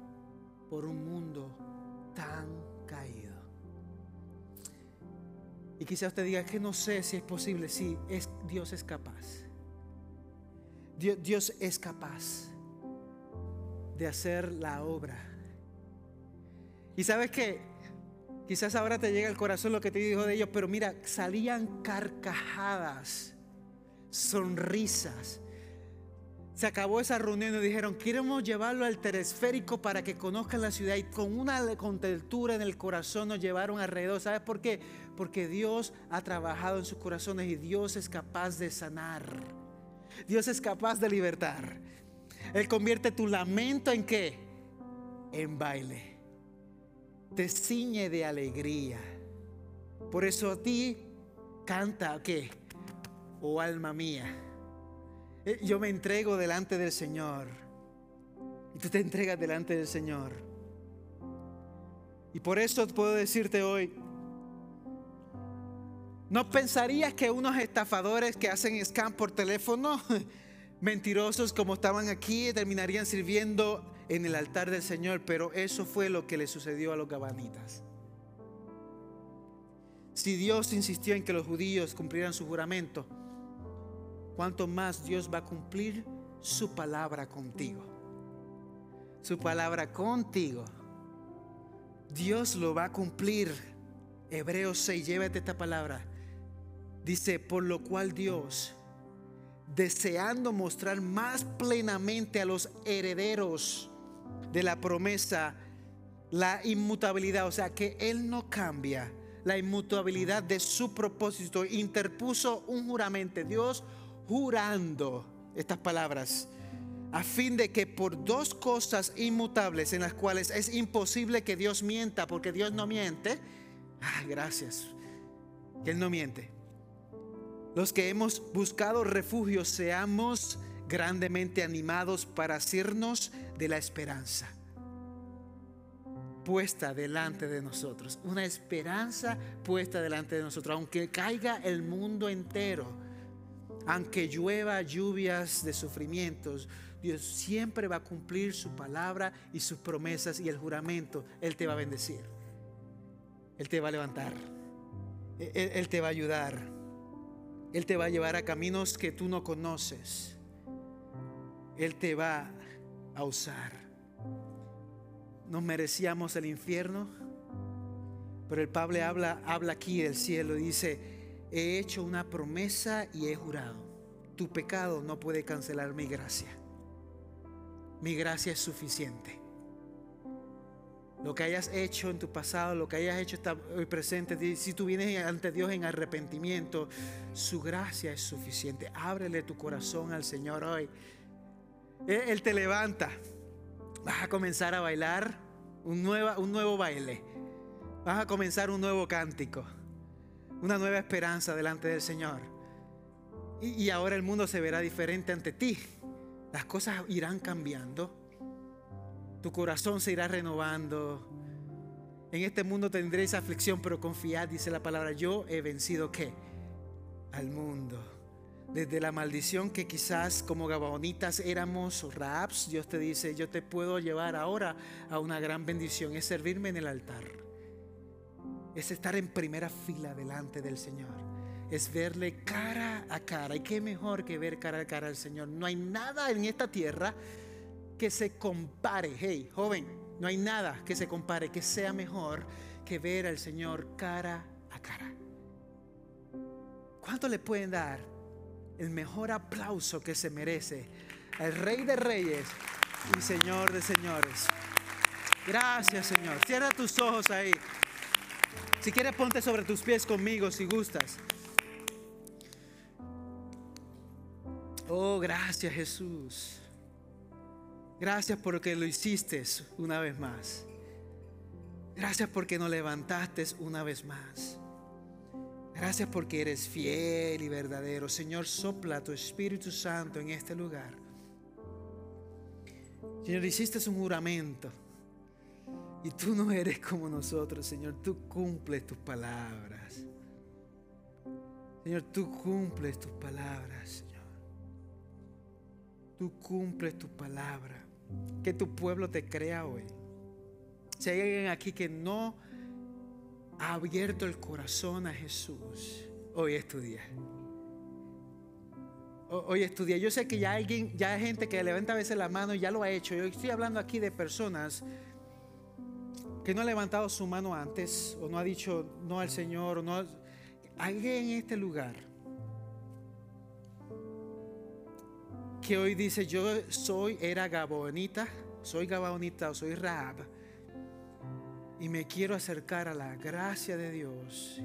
por un mundo tan caído. Y quizá usted diga que no sé si es posible. Sí, es, Dios es capaz. Dios, es capaz de hacer la obra. Y sabes que quizás ahora te llega al corazón lo que te dijo de ellos, pero mira, salían carcajadas, sonrisas. Se acabó esa reunión y dijeron, queremos llevarlo al teresférico para que conozcan la ciudad. Y con una contentura en el corazón nos llevaron alrededor. ¿Sabes por qué? Porque Dios ha trabajado en sus corazones y Dios es capaz de sanar. Dios es capaz de libertar. Él convierte tu lamento en qué? En baile. Te ciñe de alegría. Por eso a ti canta, ¿qué? Oh alma mía. Eh, yo me entrego delante del Señor. Y tú te entregas delante del Señor. Y por eso puedo decirte hoy, ¿no pensarías que unos estafadores que hacen scam por teléfono mentirosos como estaban aquí terminarían sirviendo en el altar del Señor, pero eso fue lo que le sucedió a los gabanitas. Si Dios insistió en que los judíos cumplieran su juramento, cuánto más Dios va a cumplir su palabra contigo. Su palabra contigo. Dios lo va a cumplir. Hebreos 6, llévate esta palabra. Dice, por lo cual Dios deseando mostrar más plenamente a los herederos de la promesa la inmutabilidad, o sea que Él no cambia la inmutabilidad de su propósito, interpuso un juramento, Dios jurando estas palabras, a fin de que por dos cosas inmutables en las cuales es imposible que Dios mienta, porque Dios no miente, ah, gracias, que Él no miente los que hemos buscado refugio seamos grandemente animados para hacernos de la esperanza puesta delante de nosotros. Una esperanza puesta delante de nosotros. Aunque caiga el mundo entero, aunque llueva lluvias de sufrimientos, Dios siempre va a cumplir su palabra y sus promesas y el juramento. Él te va a bendecir. Él te va a levantar. Él, él te va a ayudar. Él te va a llevar a caminos que tú no conoces. Él te va a usar. Nos merecíamos el infierno, pero el Pablo habla, habla aquí del cielo y dice, he hecho una promesa y he jurado. Tu pecado no puede cancelar mi gracia. Mi gracia es suficiente. Lo que hayas hecho en tu pasado, lo que hayas hecho hoy presente, si tú vienes ante Dios en arrepentimiento, su gracia es suficiente. Ábrele tu corazón al Señor hoy. Él te levanta. Vas a comenzar a bailar un, un nuevo baile. Vas a comenzar un nuevo cántico. Una nueva esperanza delante del Señor. y ahora el mundo se verá diferente ante ti. Las cosas irán cambiando tu corazón se irá renovando. En este mundo tendréis aflicción, pero confiad, dice la palabra, yo he vencido qué? Al mundo. desde la maldición que quizás como gabonitas éramos raps, Dios te dice, yo te puedo llevar ahora a una gran bendición, es servirme en el altar, es estar en primera fila delante del Señor, es verle cara a cara. Y qué mejor que ver cara a cara al Señor. No hay nada en esta tierra que se compare, hey, joven, no hay nada que se compare, que sea mejor que ver al Señor cara a cara. ¿Cuánto le pueden dar el mejor aplauso que se merece al Rey de Reyes y Señor de Señores. Gracias, Señor. Cierra tus ojos ahí. Si quieres, ponte sobre tus pies conmigo si gustas. Oh, gracias, Jesús. Gracias porque lo hiciste una vez más. Gracias porque nos levantaste una vez más. Gracias porque eres fiel y verdadero. Señor, sopla tu Espíritu Santo en este lugar. Señor, hiciste un juramento. Y tú no eres como nosotros, Señor. Tú cumples tus palabras. Señor, tú cumples tus palabras, Señor. Tú cumples tu palabra. Que tu pueblo te crea hoy. Si hay alguien aquí que no ha abierto el corazón a Jesús, hoy es tu día. Hoy es tu día. Yo sé que ya alguien, ya hay gente que levanta a veces la mano y ya lo ha hecho. Yo estoy hablando aquí de personas que no han levantado su mano antes o no ha dicho no al Señor o no. Alguien en este lugar que hoy dice yo soy, era Gabonita, soy Gabonita o soy Rahab y me quiero acercar a la gracia de Dios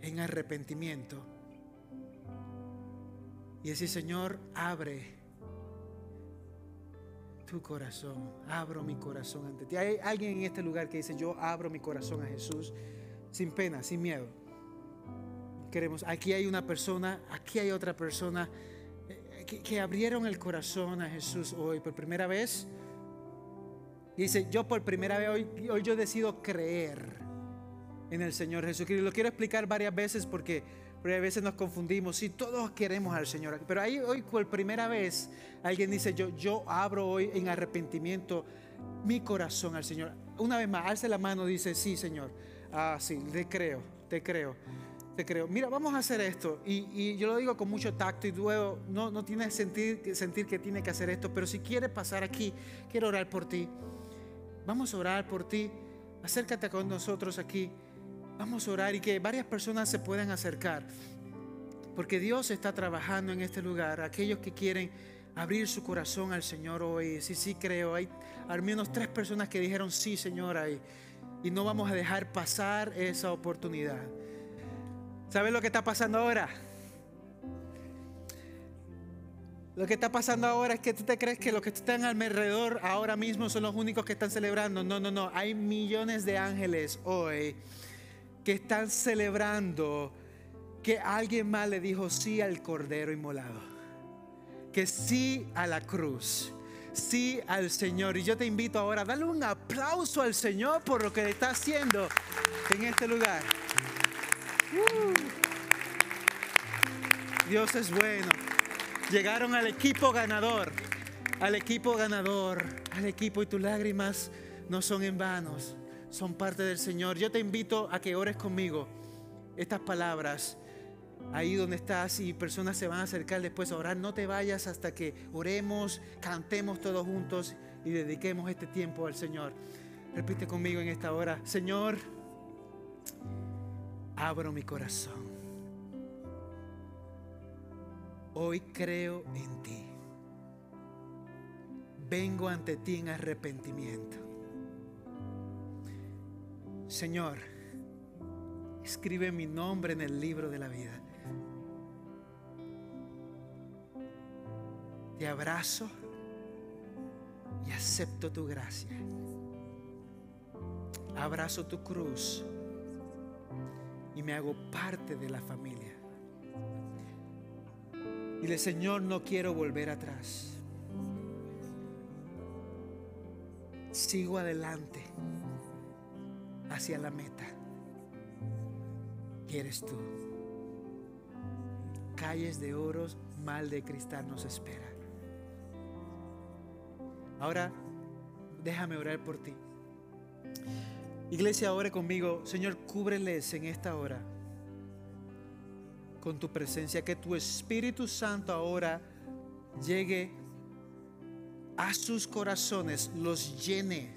en arrepentimiento. Y decir, Señor, abre tu corazón, abro mi corazón ante ti. Hay alguien en este lugar que dice, yo abro mi corazón a Jesús sin pena, sin miedo. Queremos, aquí hay una persona, aquí hay otra persona que, abrieron el corazón a Jesús hoy por primera vez dice, yo por primera vez hoy, hoy yo decido creer en el Señor Jesucristo. Lo quiero explicar varias veces porque, porque a veces nos confundimos. Si todos queremos al Señor, pero ahí hoy por primera vez alguien dice, yo, yo abro hoy en arrepentimiento mi corazón al Señor. Una vez más, alce la mano, dice, sí, Señor. Ah, sí, te creo, te creo. Te creo. Mira, vamos a hacer esto. Y, yo lo digo con mucho tacto y luego no, no tiene sentir, sentir que tiene que hacer esto. Pero si quieres pasar aquí, quiero orar por ti. Vamos a orar por ti. Acércate con nosotros aquí. Vamos a orar y que varias personas se puedan acercar. Porque Dios está trabajando en este lugar. Aquellos que quieren abrir su corazón al Señor hoy. Sí, sí, creo. Hay al menos tres personas que dijeron sí, Señor, ahí. Y no vamos a dejar pasar esa oportunidad. ¿Sabes lo que está pasando ahora? Lo que está pasando ahora es que tú te crees que los que están alrededor ahora mismo son los únicos que están celebrando. No, no, no. Hay millones de ángeles hoy que están celebrando que alguien más le dijo sí al cordero inmolado. Que sí a la cruz. Sí al Señor. Y yo te invito ahora a darle un aplauso al Señor por lo que está haciendo en este lugar. Uh. Dios es bueno. Llegaron al equipo ganador, al equipo ganador, al equipo y tus lágrimas no son en vanos, son parte del Señor. Yo te invito a que ores conmigo estas palabras ahí donde estás y personas se van a acercar después a orar. No te vayas hasta que oremos, cantemos todos juntos y dediquemos este tiempo al Señor. Repite conmigo en esta hora, Señor, abro mi corazón Hoy creo en ti. Vengo ante ti en arrepentimiento. Señor, escribe mi nombre en el libro de la vida. Te abrazo y acepto tu gracia. Abrazo tu cruz y me hago parte de la familia. Dile, Señor, no quiero volver atrás. Sigo adelante hacia la meta. ¿Quieres tú? calles de oros, mal de cristal nos espera. Ahora, déjame orar por ti. Iglesia, ore conmigo. Señor, cúbreles en esta hora con tu presencia. Que tu Espíritu Santo ahora llegue a sus corazones, los llene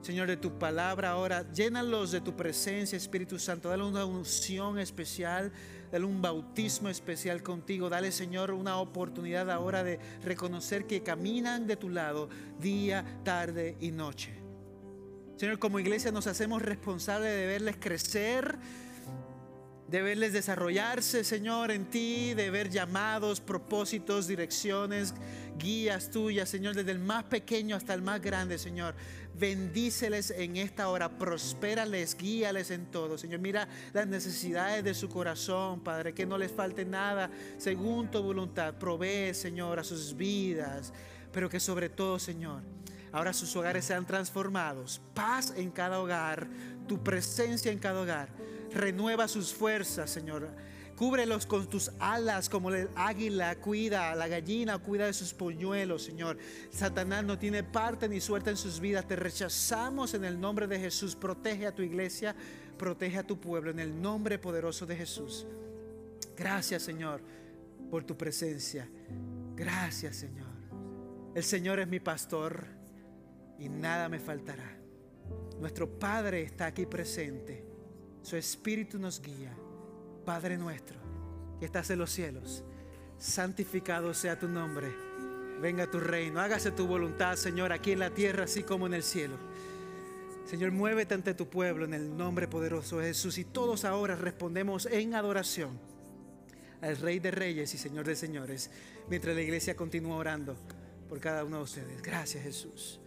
Señor, de tu palabra ahora. Llénalos de tu presencia, Espíritu Santo. Dale una unción especial, dale un bautismo especial contigo. Dale, Señor, una oportunidad ahora de reconocer que caminan de tu lado día, tarde y noche. Señor, como iglesia nos hacemos responsables de verles crecer de verles desarrollarse, Señor, en ti, de ver llamados, propósitos, direcciones, guías tuyas, Señor, desde el más pequeño hasta el más grande, Señor. Bendíceles en esta hora, prospérales, guíales en todo, Señor. Mira las necesidades de su corazón, Padre, que no les falte nada según tu voluntad. Provee, Señor, a sus vidas, pero que sobre todo, Señor, ahora sus hogares sean transformados. Paz en cada hogar, tu presencia en cada hogar Renueva sus fuerzas, Señor. Cúbrelos con tus alas como el águila cuida a la gallina, cuida de sus puñuelos, Señor. Satanás no tiene parte ni suerte en sus vidas. Te rechazamos en el nombre de Jesús. Protege a tu iglesia, protege a tu pueblo en el nombre poderoso de Jesús. Gracias, Señor, por tu presencia. Gracias, Señor. El Señor es mi pastor y nada me faltará. Nuestro Padre está aquí presente su Espíritu nos guía. Padre nuestro, que estás en los cielos, santificado sea tu nombre. Venga tu reino, hágase tu voluntad, Señor, aquí en la tierra, así como en el cielo. Señor, muévete ante tu pueblo en el nombre poderoso de Jesús. Y todos ahora respondemos en adoración al Rey de Reyes y Señor de Señores, mientras la iglesia continúa orando por cada uno de ustedes. Gracias, Jesús.